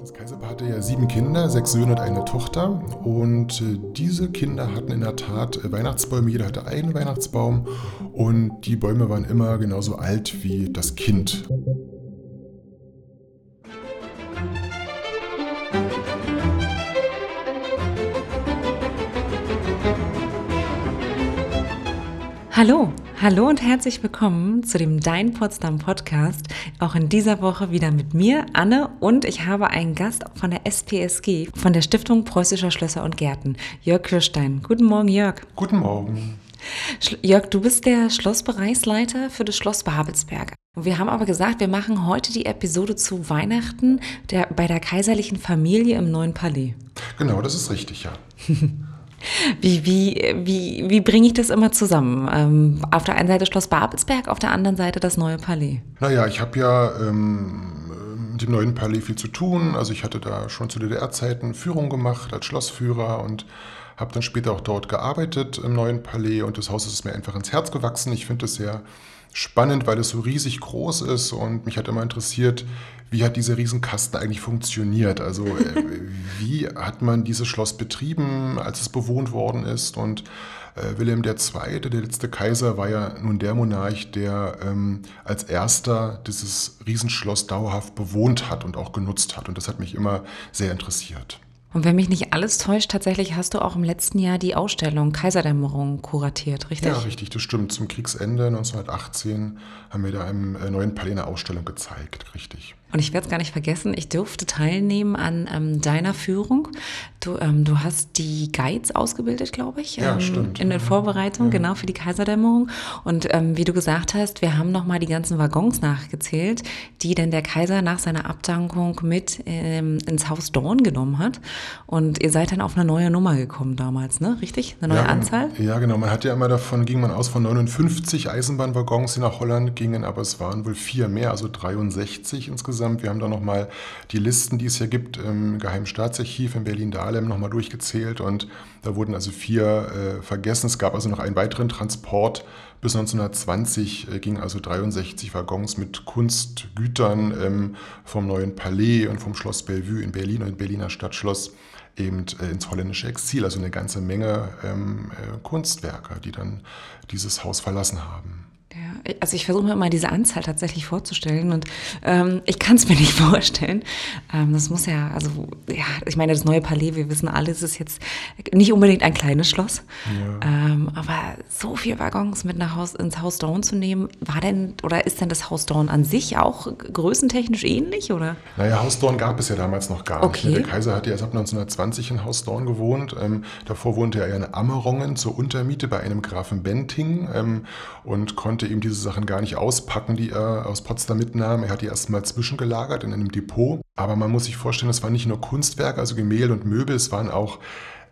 Das Kaiserpaar hatte ja sieben Kinder, sechs Söhne und eine Tochter. Und äh, diese Kinder hatten in der Tat äh, Weihnachtsbäume. Jeder hatte einen Weihnachtsbaum. Und die Bäume waren immer genauso alt wie das Kind. Hallo, hallo und herzlich willkommen zu dem Dein Potsdam Podcast. Auch in dieser Woche wieder mit mir, Anne, und ich habe einen Gast von der SPSG, von der Stiftung Preußischer Schlösser und Gärten, Jörg Kirstein. Guten Morgen, Jörg. Guten Morgen. Jörg, du bist der Schlossbereichsleiter für das Schloss Babelsberg. Wir haben aber gesagt, wir machen heute die Episode zu Weihnachten der, bei der kaiserlichen Familie im Neuen Palais. Genau, das ist richtig, ja. Wie, wie, wie, wie bringe ich das immer zusammen? Ähm, auf der einen Seite Schloss Babelsberg, auf der anderen Seite das neue Palais. Naja, ich habe ja ähm, mit dem neuen Palais viel zu tun. Also ich hatte da schon zu DDR-Zeiten Führung gemacht als Schlossführer und habe dann später auch dort gearbeitet im neuen Palais und das Haus ist mir einfach ins Herz gewachsen. Ich finde es sehr spannend, weil es so riesig groß ist und mich hat immer interessiert, wie hat dieser Riesenkasten eigentlich funktioniert? Also äh, wie hat man dieses Schloss betrieben, als es bewohnt worden ist? Und äh, Wilhelm II., der letzte Kaiser, war ja nun der Monarch, der ähm, als erster dieses Riesenschloss dauerhaft bewohnt hat und auch genutzt hat. Und das hat mich immer sehr interessiert. Und wenn mich nicht alles täuscht, tatsächlich hast du auch im letzten Jahr die Ausstellung Kaiserdämmerung kuratiert, richtig? Ja, richtig, das stimmt. Zum Kriegsende 1918 haben wir da äh, neuen Palais eine Ausstellung gezeigt, richtig. Und ich werde es gar nicht vergessen, ich durfte teilnehmen an ähm, deiner Führung. Du, ähm, du hast die Guides ausgebildet, glaube ich. Ja, ähm, stimmt. In der Vorbereitung, ja. genau, für die Kaiserdämmerung. Und ähm, wie du gesagt hast, wir haben nochmal die ganzen Waggons nachgezählt, die denn der Kaiser nach seiner Abdankung mit ähm, ins Haus Dorn genommen hat. Und ihr seid dann auf eine neue Nummer gekommen damals, ne? Richtig? Eine neue ja, Anzahl? Ja, genau. Man hat ja immer davon, ging man aus von 59 Eisenbahnwaggons, die nach Holland gingen, aber es waren wohl vier mehr, also 63 insgesamt insgesamt. Wir haben da nochmal die Listen, die es hier gibt, im Geheimen Staatsarchiv in Berlin-Dahlem nochmal durchgezählt und da wurden also vier äh, vergessen. Es gab also noch einen weiteren Transport. Bis 1920 äh, gingen also 63 Waggons mit Kunstgütern ähm, vom Neuen Palais und vom Schloss Bellevue in Berlin und Berliner Stadtschloss eben äh, ins holländische Exil. Also eine ganze Menge ähm, äh, Kunstwerke, die dann dieses Haus verlassen haben. Also ich versuche mir immer diese Anzahl tatsächlich vorzustellen und ähm, ich kann es mir nicht vorstellen. Ähm, das muss ja, also ja, ich meine, das neue Palais, wir wissen alle, es ist jetzt nicht unbedingt ein kleines Schloss, ja. ähm, aber so viele Waggons mit nach Haus, ins Haus Dorn zu nehmen, war denn oder ist denn das Haus Dorn an sich auch größentechnisch ähnlich oder? Naja, Haus Dorn gab es ja damals noch gar okay. nicht. Der Kaiser hat ja erst ab 1920 in Haus Dorn gewohnt. Ähm, davor wohnte er ja in Ammerongen zur Untermiete bei einem Grafen Benting ähm, und konnte konnte eben diese Sachen gar nicht auspacken, die er aus Potsdam mitnahm. Er hat die erstmal zwischengelagert in einem Depot. Aber man muss sich vorstellen, es waren nicht nur Kunstwerke, also Gemälde und Möbel, es waren auch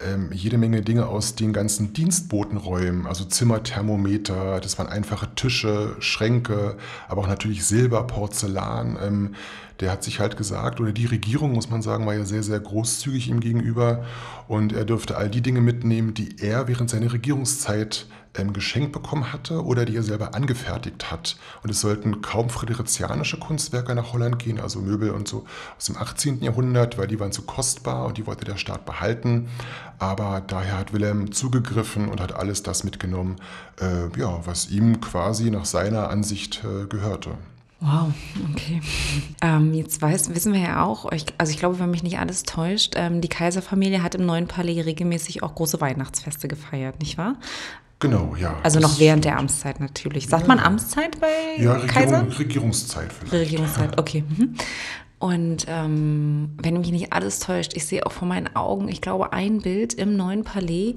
ähm, jede Menge Dinge aus den ganzen Dienstbotenräumen, also Zimmerthermometer, das waren einfache Tische, Schränke, aber auch natürlich Silber, Porzellan. Ähm, der hat sich halt gesagt, oder die Regierung, muss man sagen, war ja sehr, sehr großzügig ihm gegenüber und er dürfte all die Dinge mitnehmen, die er während seiner Regierungszeit ähm, geschenkt bekommen hatte oder die er selber angefertigt hat. Und es sollten kaum friderizianische Kunstwerke nach Holland gehen, also Möbel und so aus dem 18. Jahrhundert, weil die waren zu kostbar und die wollte der Staat behalten. Aber daher hat Wilhelm zugegriffen und hat alles das mitgenommen, äh, ja, was ihm quasi nach seiner Ansicht äh, gehörte. Wow, okay. Ähm, jetzt weiß, wissen wir ja auch, also ich glaube, wenn mich nicht alles täuscht, ähm, die Kaiserfamilie hat im neuen Palais regelmäßig auch große Weihnachtsfeste gefeiert, nicht wahr? Genau, ja. Also noch während der Amtszeit natürlich. Sagt ja. man Amtszeit bei ja, Regierung, Kaiser? Regierungszeit vielleicht. Regierungszeit, okay. Mhm. Und ähm, wenn mich nicht alles täuscht, ich sehe auch vor meinen Augen, ich glaube, ein Bild im neuen Palais,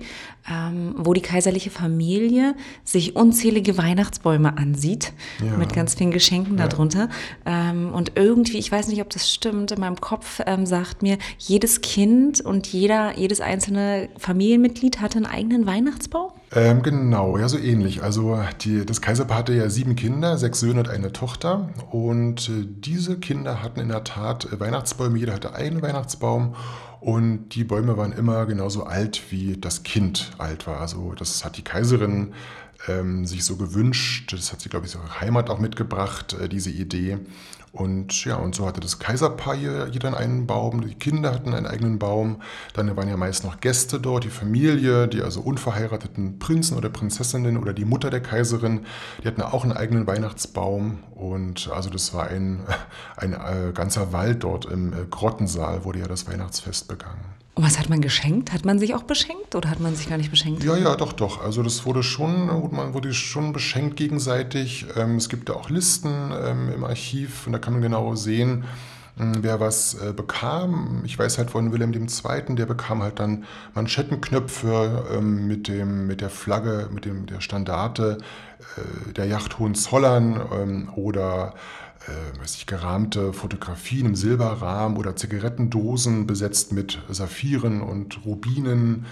ähm, wo die kaiserliche Familie sich unzählige Weihnachtsbäume ansieht, ja. mit ganz vielen Geschenken ja. darunter. Ähm, und irgendwie, ich weiß nicht, ob das stimmt, in meinem Kopf ähm, sagt mir, jedes Kind und jeder, jedes einzelne Familienmitglied hatte einen eigenen Weihnachtsbaum. Ähm, genau, ja, so ähnlich. Also die, das Kaiserpaar hatte ja sieben Kinder, sechs Söhne und eine Tochter. Und äh, diese Kinder hatten in der Tat äh, Weihnachtsbäume, jeder hatte einen Weihnachtsbaum. Und die Bäume waren immer genauso alt, wie das Kind alt war. Also das hat die Kaiserin ähm, sich so gewünscht. Das hat sie, glaube ich, ihre Heimat auch mitgebracht, äh, diese Idee. Und ja, und so hatte das Kaiserpaar hier, dann einen Baum, die Kinder hatten einen eigenen Baum. Dann waren ja meist noch Gäste dort, die Familie, die also unverheirateten Prinzen oder Prinzessinnen oder die Mutter der Kaiserin, die hatten auch einen eigenen Weihnachtsbaum. Und also das war ein, ein äh, ganzer Wald dort im äh, Grottensaal, wurde ja das Weihnachtsfest begangen. Und was hat man geschenkt? Hat man sich auch beschenkt oder hat man sich gar nicht beschenkt? Ja, ja, doch, doch. Also das wurde schon, man wurde schon beschenkt gegenseitig. Ähm, es gibt da auch Listen ähm, im Archiv und da kann man genau sehen, hm, wer was äh, bekam. Ich weiß halt von Wilhelm II., der bekam halt dann Manschettenknöpfe ähm, mit, dem, mit der Flagge, mit dem, der Standarte äh, der Yacht Hohenzollern oder äh, weiß ich, gerahmte Fotografien im Silberrahmen oder Zigarettendosen besetzt mit Saphiren und Rubinen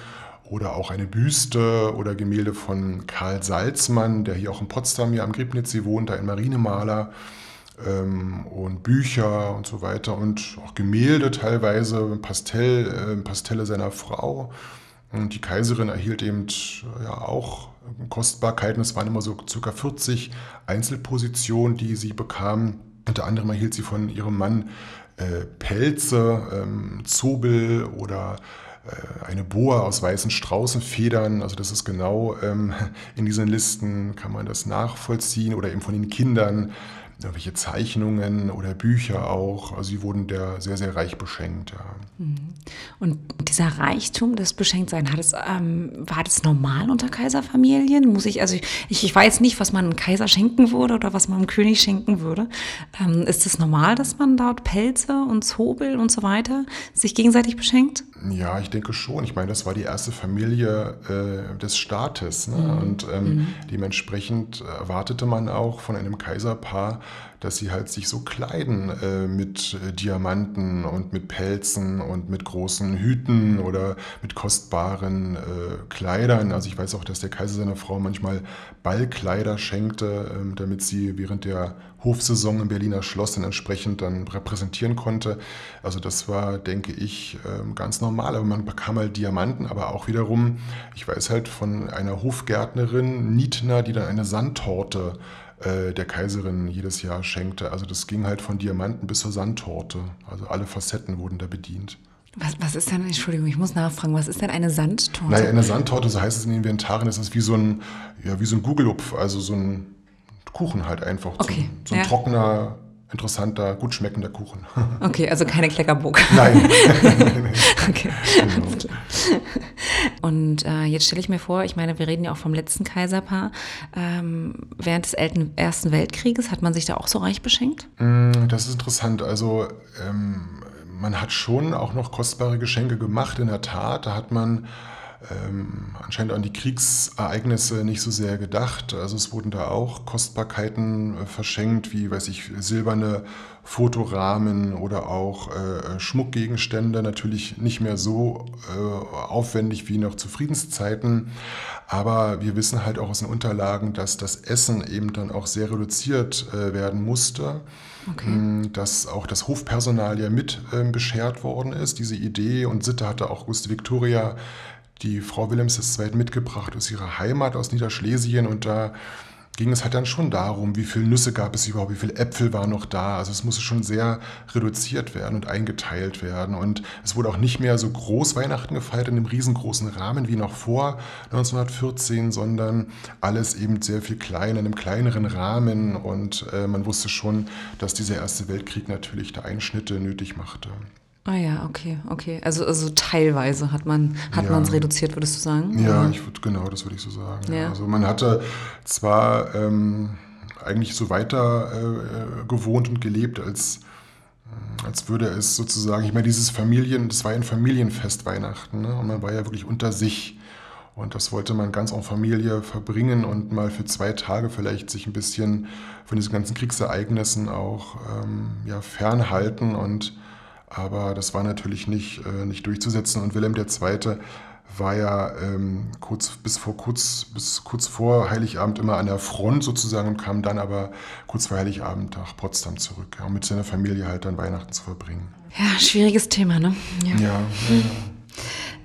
oder auch eine Büste oder Gemälde von Karl Salzmann, der hier auch in Potsdam hier am Griebnitzsee wohnt, ein Marinemaler ähm, und Bücher und so weiter und auch Gemälde teilweise, Pastell, äh, Pastelle seiner Frau. Und die Kaiserin erhielt eben ja auch Kostbarkeiten. Es waren immer so ca. 40 Einzelpositionen, die sie bekam. Unter anderem erhielt sie von ihrem Mann äh, Pelze, ähm, Zobel oder äh, eine Boa aus weißen Straußenfedern. Also das ist genau ähm, in diesen Listen kann man das nachvollziehen oder eben von den Kindern irgendwelche Zeichnungen oder Bücher auch. Also sie wurden der sehr, sehr reich beschenkt. Ja. Mhm. Und dieser Reichtum, das Beschenktsein, hat es, ähm, war das normal unter Kaiserfamilien? Muss ich, also ich, ich weiß nicht, was man einem Kaiser schenken würde oder was man einem König schenken würde. Ähm, ist es das normal, dass man dort Pelze und Zobel und so weiter sich gegenseitig beschenkt? Ja, ich denke schon. Ich meine, das war die erste Familie äh, des Staates. Ne? Mhm. Und ähm, mhm. dementsprechend erwartete man auch von einem Kaiserpaar, dass sie halt sich so kleiden äh, mit äh, Diamanten und mit Pelzen und mit großen Hüten oder mit kostbaren äh, Kleidern. Also ich weiß auch, dass der Kaiser seiner Frau manchmal Ballkleider schenkte, ähm, damit sie während der Hofsaison im Berliner Schloss dann entsprechend dann repräsentieren konnte. Also das war, denke ich, ähm, ganz normal. Aber man bekam halt Diamanten, aber auch wiederum, ich weiß halt von einer Hofgärtnerin, Nietner, die dann eine Sandtorte äh, der Kaiserin jedes Jahr schenkte. Also das ging halt von Diamanten bis zur Sandtorte. Also alle Facetten wurden da bedient. Was, was ist denn, Entschuldigung, ich muss nachfragen, was ist denn eine Sandtorte? Naja, eine Sandtorte, so heißt es in den Inventaren, das ist wie so ein, ja, wie so ein Gugelupf, also so ein Kuchen halt einfach. Okay. So, so ein ja. trockener, interessanter, gut schmeckender Kuchen. Okay, also keine Kleckerburg. Nein. okay. Genau. Und äh, jetzt stelle ich mir vor, ich meine, wir reden ja auch vom letzten Kaiserpaar. Ähm, während des Ersten Weltkrieges hat man sich da auch so reich beschenkt? Mm, das ist interessant. Also ähm, man hat schon auch noch kostbare Geschenke gemacht, in der Tat. Da hat man ähm, anscheinend an die Kriegsereignisse nicht so sehr gedacht. Also es wurden da auch Kostbarkeiten äh, verschenkt, wie, weiß ich, silberne Fotorahmen oder auch äh, Schmuckgegenstände. Natürlich nicht mehr so äh, aufwendig wie noch zu Friedenszeiten. Aber wir wissen halt auch aus den Unterlagen, dass das Essen eben dann auch sehr reduziert äh, werden musste. Okay. Mm, dass auch das Hofpersonal ja mit ähm, beschert worden ist. Diese Idee und Sitte hatte auch Auguste Victoria die Frau Wilhelms II. mitgebracht aus ihrer Heimat, aus Niederschlesien. Und da ging es halt dann schon darum, wie viele Nüsse gab es überhaupt, wie viele Äpfel waren noch da. Also es musste schon sehr reduziert werden und eingeteilt werden. Und es wurde auch nicht mehr so groß Weihnachten gefeiert in einem riesengroßen Rahmen wie noch vor 1914, sondern alles eben sehr viel kleiner, in einem kleineren Rahmen. Und äh, man wusste schon, dass dieser Erste Weltkrieg natürlich da Einschnitte nötig machte. Ah ja, okay, okay. Also, also teilweise hat man hat ja. es reduziert, würdest du sagen? Ja, ich würd, genau, das würde ich so sagen. Ja. Also man hatte zwar ähm, eigentlich so weiter äh, gewohnt und gelebt, als, äh, als würde es sozusagen, ich meine, dieses Familien, das war ein Familienfest Weihnachten, ne? und man war ja wirklich unter sich. Und das wollte man ganz en Familie verbringen und mal für zwei Tage vielleicht sich ein bisschen von diesen ganzen Kriegsereignissen auch ähm, ja, fernhalten und aber das war natürlich nicht, äh, nicht durchzusetzen. Und Wilhelm II. war ja ähm, kurz, bis, vor, kurz, bis kurz vor Heiligabend immer an der Front sozusagen und kam dann aber kurz vor Heiligabend nach Potsdam zurück, ja, um mit seiner Familie halt dann Weihnachten zu verbringen. Ja, schwieriges Thema, ne? ja. ja, ja.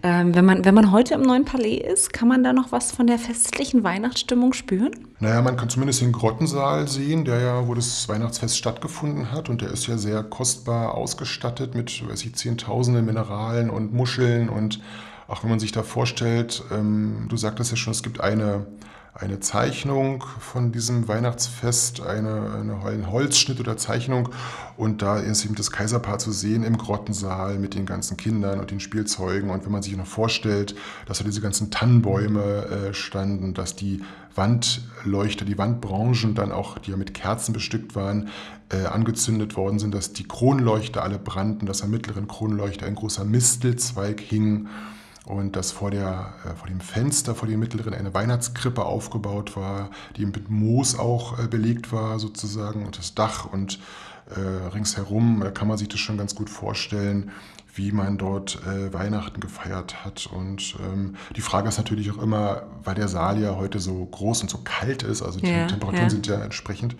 Ähm, wenn, man, wenn man heute im neuen Palais ist, kann man da noch was von der festlichen Weihnachtsstimmung spüren? Naja, man kann zumindest den Grottensaal sehen, der ja, wo das Weihnachtsfest stattgefunden hat. Und der ist ja sehr kostbar ausgestattet mit, weiß ich, Zehntausenden Mineralen und Muscheln. Und auch wenn man sich da vorstellt, ähm, du sagtest ja schon, es gibt eine eine Zeichnung von diesem Weihnachtsfest, eine, eine, ein Holzschnitt oder Zeichnung. Und da ist eben das Kaiserpaar zu sehen im Grottensaal mit den ganzen Kindern und den Spielzeugen. Und wenn man sich noch vorstellt, dass da diese ganzen Tannenbäume äh, standen, dass die Wandleuchter, die Wandbranchen dann auch, die ja mit Kerzen bestückt waren, äh, angezündet worden sind, dass die Kronleuchter alle brannten, dass am mittleren Kronleuchter ein großer Mistelzweig hing und dass vor, der, äh, vor dem Fenster, vor dem mittleren, eine Weihnachtskrippe aufgebaut war, die mit Moos auch äh, belegt war sozusagen und das Dach und äh, ringsherum, da kann man sich das schon ganz gut vorstellen, wie man dort äh, Weihnachten gefeiert hat. Und ähm, die Frage ist natürlich auch immer, weil der Saal ja heute so groß und so kalt ist, also die ja, Temperaturen ja. sind ja entsprechend.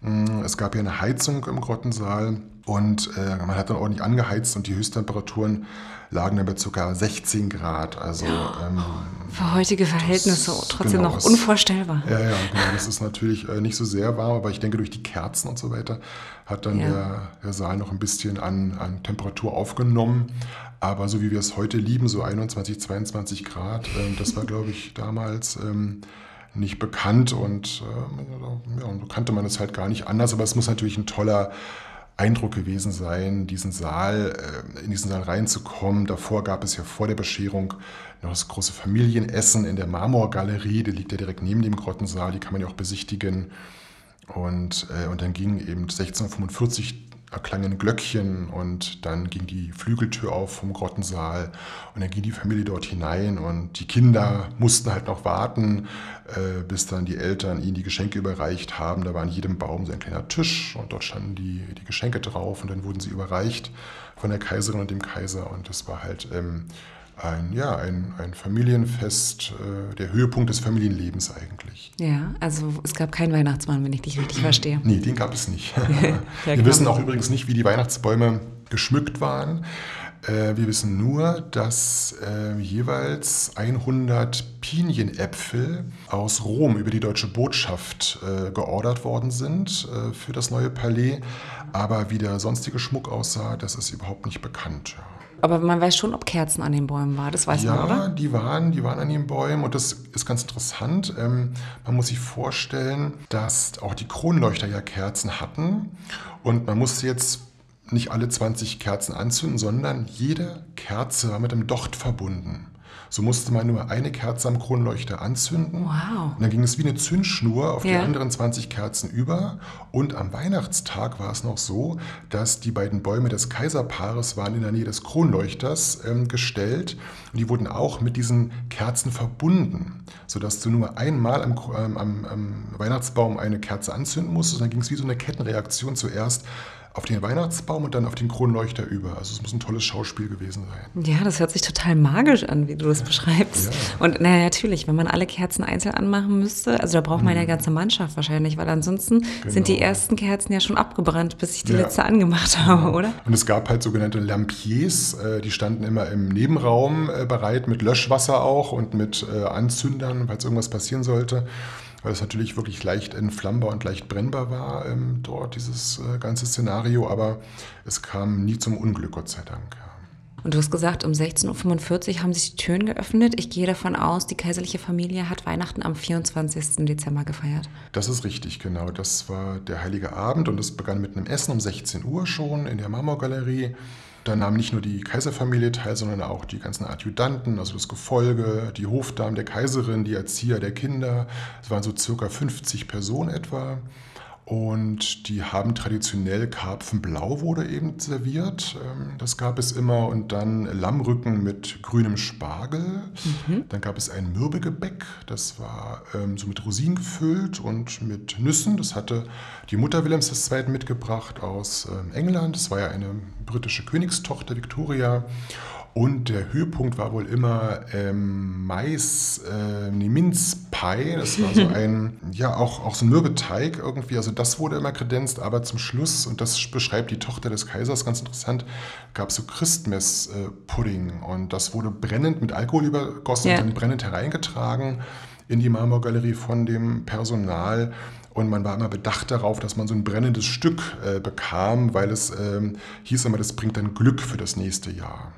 Mh, es gab ja eine Heizung im Grottensaal und äh, man hat dann ordentlich angeheizt und die Höchsttemperaturen lagen dann bei ca. 16 Grad. Also, ähm, Für heutige Verhältnisse das, trotzdem genau, noch unvorstellbar. Ja, ja, genau. Das ist natürlich äh, nicht so sehr warm, aber ich denke, durch die Kerzen und so weiter hat dann ja. der, der, Saal noch ein bisschen an, an, Temperatur aufgenommen. Aber so wie wir es heute lieben, so 21, 22 Grad, äh, das war, glaube ich, damals. Ähm, nicht bekannt und äh, ja, kannte man es halt gar nicht anders, aber es muss natürlich ein toller Eindruck gewesen sein, diesen Saal, äh, in diesen Saal reinzukommen. Davor gab es ja vor der Bescherung noch das große Familienessen in der Marmorgalerie, die liegt ja direkt neben dem Grottensaal, die kann man ja auch besichtigen. Und, äh, und dann ging eben 1645 erklangen Glöckchen und dann ging die Flügeltür auf vom Grottensaal und dann ging die Familie dort hinein und die Kinder mussten halt noch warten, äh, bis dann die Eltern ihnen die Geschenke überreicht haben. Da war an jedem Baum so ein kleiner Tisch und dort standen die, die Geschenke drauf und dann wurden sie überreicht von der Kaiserin und dem Kaiser und das war halt ähm, ein, ja, ein, ein Familienfest, äh, der Höhepunkt des Familienlebens eigentlich. Ja, also es gab keinen Weihnachtsmann, wenn ich dich richtig verstehe. Nee, den gab es nicht. Wir wissen auch übrigens nicht, wie die Weihnachtsbäume geschmückt waren. Äh, wir wissen nur, dass äh, jeweils 100 Pinienäpfel aus Rom über die deutsche Botschaft äh, geordert worden sind äh, für das neue Palais. Aber wie der sonstige Schmuck aussah, das ist überhaupt nicht bekannt. Ja. Aber man weiß schon, ob Kerzen an den Bäumen waren, das weiß ja, man, oder? Ja, die waren, die waren an den Bäumen und das ist ganz interessant. Ähm, man muss sich vorstellen, dass auch die Kronleuchter ja Kerzen hatten und man musste jetzt nicht alle 20 Kerzen anzünden, sondern jede Kerze war mit einem Docht verbunden. So musste man nur eine Kerze am Kronleuchter anzünden. Wow. Und dann ging es wie eine Zündschnur auf ja. die anderen 20 Kerzen über. Und am Weihnachtstag war es noch so, dass die beiden Bäume des Kaiserpaares waren in der Nähe des Kronleuchters ähm, gestellt. Und die wurden auch mit diesen Kerzen verbunden, sodass du nur einmal am, ähm, am, am Weihnachtsbaum eine Kerze anzünden musstest. Und dann ging es wie so eine Kettenreaktion zuerst auf den Weihnachtsbaum und dann auf den Kronleuchter über. Also es muss ein tolles Schauspiel gewesen sein. Ja, das hört sich total magisch an, wie du das beschreibst. Ja. Und naja, natürlich, wenn man alle Kerzen einzeln anmachen müsste, also da braucht man mhm. ja ganze Mannschaft wahrscheinlich, weil ansonsten genau. sind die ersten Kerzen ja schon abgebrannt, bis ich die ja. letzte angemacht habe, genau. oder? Und es gab halt sogenannte Lampiers, äh, die standen immer im Nebenraum äh, bereit, mit Löschwasser auch und mit äh, Anzündern, falls irgendwas passieren sollte weil es natürlich wirklich leicht entflammbar und leicht brennbar war ähm, dort, dieses äh, ganze Szenario, aber es kam nie zum Unglück, Gott sei Dank. Ja. Und du hast gesagt, um 16.45 Uhr haben sich die Türen geöffnet. Ich gehe davon aus, die kaiserliche Familie hat Weihnachten am 24. Dezember gefeiert. Das ist richtig, genau. Das war der heilige Abend und es begann mit einem Essen um 16 Uhr schon in der Marmorgalerie. Da nahm nicht nur die Kaiserfamilie teil, sondern auch die ganzen Adjutanten, also das Gefolge, die Hofdamen der Kaiserin, die Erzieher der Kinder. Es waren so circa 50 Personen etwa. Und die haben traditionell Karpfenblau wurde eben serviert. Ähm, das gab es immer. Und dann Lammrücken mit grünem Spargel. Mhm. Dann gab es ein Mürbegebäck. Das war ähm, so mit Rosinen gefüllt und mit Nüssen. Das hatte die Mutter Wilhelms II. mitgebracht aus ähm, England. Das war ja eine britische Königstochter, Victoria. Und der Höhepunkt war wohl immer ähm, Mais, äh, nee, Minzpie. Das war so ein, ja, auch, auch so ein Mürbeteig irgendwie. Also das wurde immer kredenzt, aber zum Schluss, und das beschreibt die Tochter des Kaisers ganz interessant, gab es so Christmess-Pudding. Und das wurde brennend mit Alkohol übergossen ja. und dann brennend hereingetragen in die Marmorgalerie von dem Personal. Und man war immer bedacht darauf, dass man so ein brennendes Stück äh, bekam, weil es ähm, hieß immer, das bringt dann Glück für das nächste Jahr.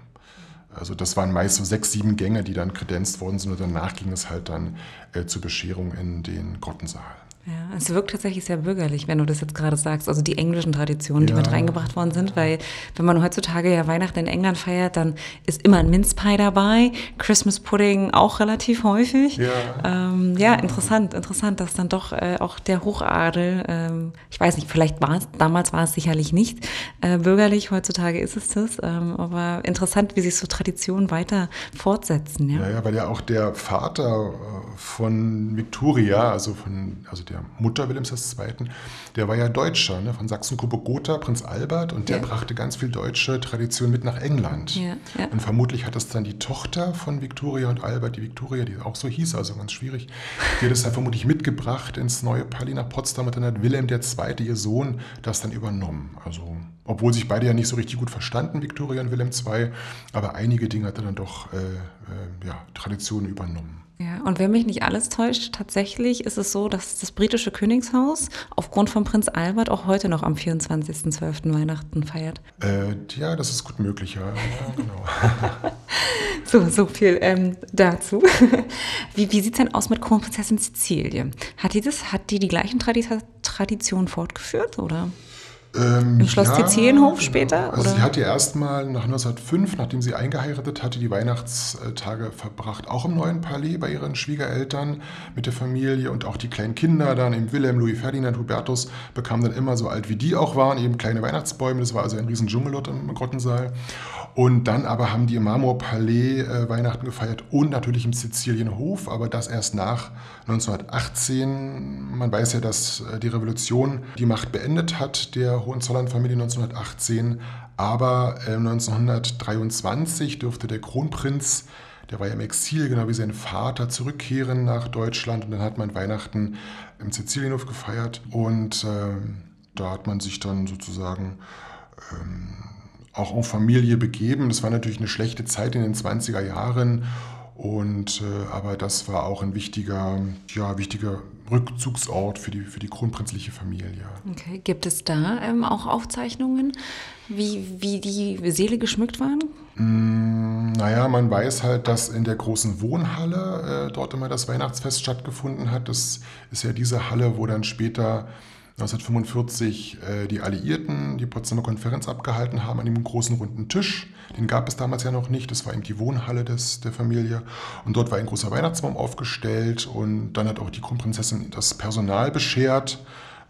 Also das waren meist so sechs, sieben Gänge, die dann kredenzt worden sind und danach ging es halt dann äh, zur Bescherung in den Grottensaal. Ja, es wirkt tatsächlich sehr bürgerlich, wenn du das jetzt gerade sagst. Also die englischen Traditionen, die mit reingebracht worden sind, weil wenn man heutzutage ja Weihnachten in England feiert, dann ist immer ein Mince Pie dabei, Christmas Pudding auch relativ häufig. Ja, ähm, ja interessant, interessant, dass dann doch äh, auch der Hochadel, ähm, ich weiß nicht, vielleicht war es, damals war es sicherlich nicht äh, bürgerlich, heutzutage ist es das, ähm, aber interessant, wie sich so Traditionen weiter fortsetzen. Ja, ja, ja weil ja auch der Vater äh, von Victoria, also von, also der der Mutter Wilhelms II., der war ja Deutscher, ne, von Sachsen-Coburg-Gotha, Prinz Albert, und der ja. brachte ganz viel deutsche Tradition mit nach England. Ja, ja. Und vermutlich hat das dann die Tochter von Victoria und Albert, die Victoria, die auch so hieß, also ganz schwierig, die hat das dann vermutlich mitgebracht ins neue Palais nach Potsdam und dann hat Wilhelm II., ihr Sohn, das dann übernommen. Also, obwohl sich beide ja nicht so richtig gut verstanden, Victoria und Wilhelm II., aber einige Dinge hat er dann doch äh, äh, ja, Traditionen übernommen. Ja, und wenn mich nicht alles täuscht, tatsächlich ist es so, dass das britische Königshaus aufgrund von Prinz Albert auch heute noch am 24.12. Weihnachten feiert. Äh, ja, das ist gut möglich, ja. ja genau. so, so viel ähm, dazu. wie wie sieht es denn aus mit Kronprinzessin Cecilie? Hat die das, hat die die gleichen Traditionen fortgeführt, oder? Ähm, Im Schloss ja, Tizienhof später? Also oder? sie hat ja erstmal nach 1905, nachdem sie eingeheiratet hatte, die Weihnachtstage verbracht, auch im neuen Palais bei ihren Schwiegereltern mit der Familie und auch die kleinen Kinder dann, eben Wilhelm, Louis Ferdinand, Hubertus, bekamen dann immer so alt wie die auch waren, eben kleine Weihnachtsbäume. Das war also ein riesen Dschungel dort im Grottensaal. Und dann aber haben die im Marmorpalais äh, Weihnachten gefeiert und natürlich im Sizilienhof, aber das erst nach 1918. Man weiß ja, dass äh, die Revolution die Macht beendet hat, der Hohenzollern-Familie 1918. Aber äh, 1923 dürfte der Kronprinz, der war ja im Exil, genau wie sein Vater, zurückkehren nach Deutschland. Und dann hat man Weihnachten im Sizilienhof gefeiert. Und äh, da hat man sich dann sozusagen... Ähm, auch auf Familie begeben. Das war natürlich eine schlechte Zeit in den 20er Jahren. Und, äh, aber das war auch ein wichtiger, ja, wichtiger Rückzugsort für die, für die kronprinzliche Familie. Okay. Gibt es da ähm, auch Aufzeichnungen, wie, wie die Seele geschmückt waren? Mm, naja, man weiß halt, dass in der großen Wohnhalle äh, dort immer das Weihnachtsfest stattgefunden hat. Das ist ja diese Halle, wo dann später 1945 äh, die Alliierten die Potsdamer Konferenz abgehalten haben an dem großen runden Tisch. Den gab es damals ja noch nicht. Das war eben die Wohnhalle des, der Familie. Und dort war ein großer Weihnachtsbaum aufgestellt. Und dann hat auch die Kronprinzessin das Personal beschert.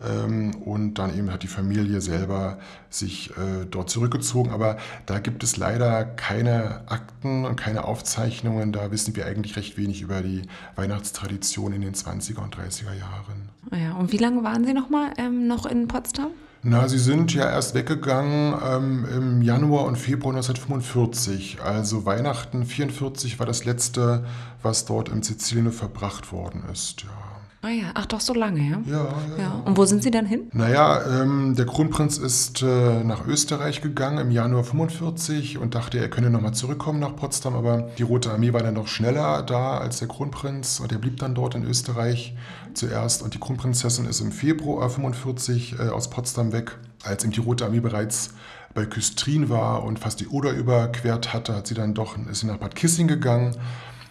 Ähm, und dann eben hat die Familie selber sich äh, dort zurückgezogen. Aber da gibt es leider keine Akten und keine Aufzeichnungen. Da wissen wir eigentlich recht wenig über die Weihnachtstradition in den 20er und 30er Jahren. Ja, und wie lange waren Sie noch mal ähm, noch in Potsdam? Na, Sie sind ja erst weggegangen ähm, im Januar und Februar 1945. Also Weihnachten 44 war das letzte, was dort im Sizilien verbracht worden ist. Ja. Ah ja, ach doch, so lange, ja? Ja, ja. ja. Und wo sind Sie dann hin? Naja, ähm, der Kronprinz ist äh, nach Österreich gegangen im Januar 45 und dachte, er könne nochmal zurückkommen nach Potsdam, aber die Rote Armee war dann noch schneller da als der Kronprinz und er blieb dann dort in Österreich zuerst und die Kronprinzessin ist im Februar 45 äh, aus Potsdam weg, als ihm die Rote Armee bereits bei Küstrin war und fast die Oder überquert hatte, hat sie dann doch, ist sie nach Bad Kissing gegangen,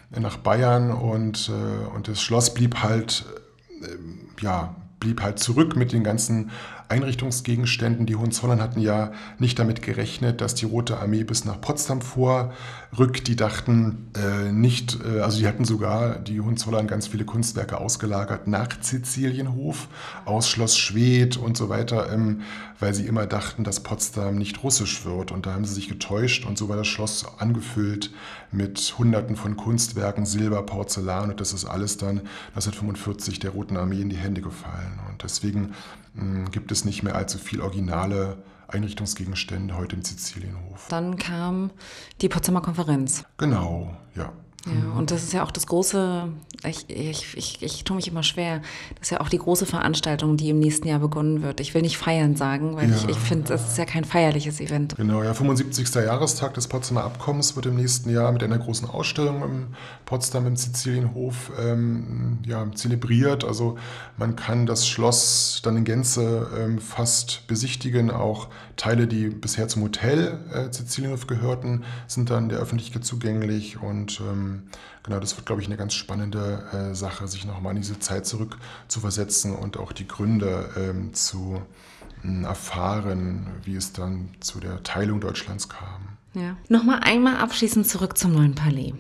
nach Bayern und, äh, und das Schloss blieb halt ja, blieb halt zurück mit den ganzen Einrichtungsgegenständen. Die Hohenzollern hatten ja nicht damit gerechnet, dass die Rote Armee bis nach Potsdam vorrückt. Die dachten äh, nicht, äh, also die hatten sogar, die Hohenzollern, ganz viele Kunstwerke ausgelagert nach Sizilienhof, aus Schloss Schwedt und so weiter, ähm, weil sie immer dachten, dass Potsdam nicht russisch wird. Und da haben sie sich getäuscht und so war das Schloss angefüllt mit Hunderten von Kunstwerken, Silber, Porzellan und das ist alles dann 1945 der Roten Armee in die Hände gefallen. Und deswegen mh, hm, gibt es nicht mehr allzu viel originale Einrichtungsgegenstände heute im Sizilienhof. Dann kam die Potsdamer Konferenz. Genau, ja. Ja, und das ist ja auch das große, ich, ich, ich, ich tue mich immer schwer, das ist ja auch die große Veranstaltung, die im nächsten Jahr begonnen wird. Ich will nicht feiern sagen, weil ja, ich, ich finde, das ist ja kein feierliches Event. Genau, ja, 75. Jahrestag des Potsdamer Abkommens wird im nächsten Jahr mit einer großen Ausstellung im Potsdam im Sizilienhof ähm, ja, zelebriert. Also man kann das Schloss dann in Gänze ähm, fast besichtigen. Auch Teile, die bisher zum Hotel äh, Sizilienhof gehörten, sind dann der Öffentlichkeit zugänglich und ähm, genau, das wird, glaube ich, eine ganz spannende äh, Sache, sich nochmal in diese Zeit zurück zu versetzen und auch die Gründe ähm, zu äh, erfahren, wie es dann zu der Teilung Deutschlands kam. Ja. Nochmal einmal abschließend zurück zum neuen Palais.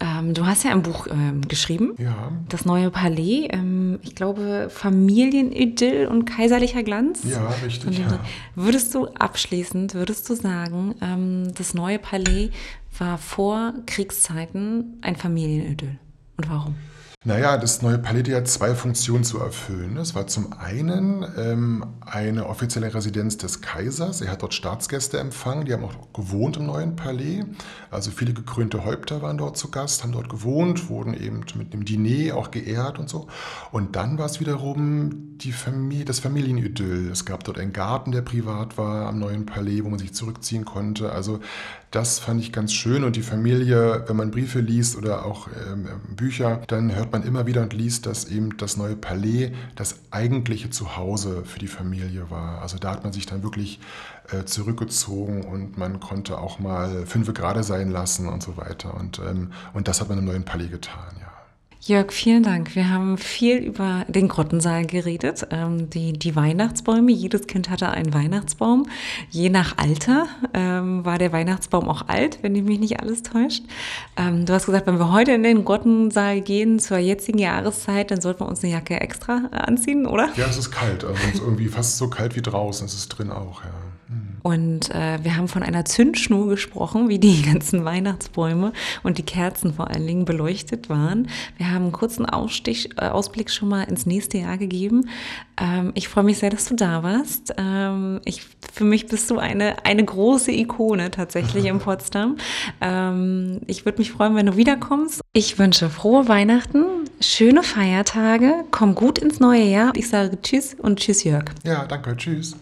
Ähm, du hast ja ein Buch ähm, geschrieben. Ja. Das neue Palais. Ähm, ich glaube, Familienidyll und kaiserlicher Glanz. Ja, richtig. Ja. Würdest du abschließend, würdest du sagen, ähm, das neue Palais war vor Kriegszeiten ein Familienidyll? Und warum? Naja, das neue Palais hat zwei Funktionen zu erfüllen. Es war zum einen ähm, eine offizielle Residenz des Kaisers. Er hat dort Staatsgäste empfangen, die haben auch gewohnt im neuen Palais. Also viele gekrönte Häupter waren dort zu Gast, haben dort gewohnt, wurden eben mit dem Diner auch geehrt und so. Und dann war es wiederum die Familie, das Familienidyll. Es gab dort einen Garten, der privat war am neuen Palais, wo man sich zurückziehen konnte. Also das fand ich ganz schön und die Familie, wenn man Briefe liest oder auch ähm, Bücher, dann hört man immer wieder und liest, dass eben das neue Palais das eigentliche Zuhause für die Familie war. Also da hat man sich dann wirklich äh, zurückgezogen und man konnte auch mal fünf Grade sein lassen und so weiter. Und, ähm, und das hat man im neuen Palais getan, ja. Jörg, vielen Dank. Wir haben viel über den Grottensaal geredet, ähm, die, die Weihnachtsbäume. Jedes Kind hatte einen Weihnachtsbaum. Je nach Alter ähm, war der Weihnachtsbaum auch alt, wenn mich nicht alles täuscht. Ähm, du hast gesagt, wenn wir heute in den Grottensaal gehen zur jetzigen Jahreszeit, dann sollten wir uns eine Jacke extra anziehen, oder? Ja, es ist kalt. Also es ist irgendwie fast so kalt wie draußen. Es ist drin auch, ja. Und äh, wir haben von einer Zündschnur gesprochen, wie die ganzen Weihnachtsbäume und die Kerzen vor allen Dingen beleuchtet waren. Wir haben einen kurzen Ausstich, äh, Ausblick schon mal ins nächste Jahr gegeben. Ähm, ich freue mich sehr, dass du da warst. Ähm, ich, für mich bist du eine, eine große Ikone tatsächlich in Potsdam. Ähm, ich würde mich freuen, wenn du wiederkommst. Ich wünsche frohe Weihnachten, schöne Feiertage, komm gut ins neue Jahr. Ich sage Tschüss und Tschüss, Jörg. Ja, danke. Tschüss.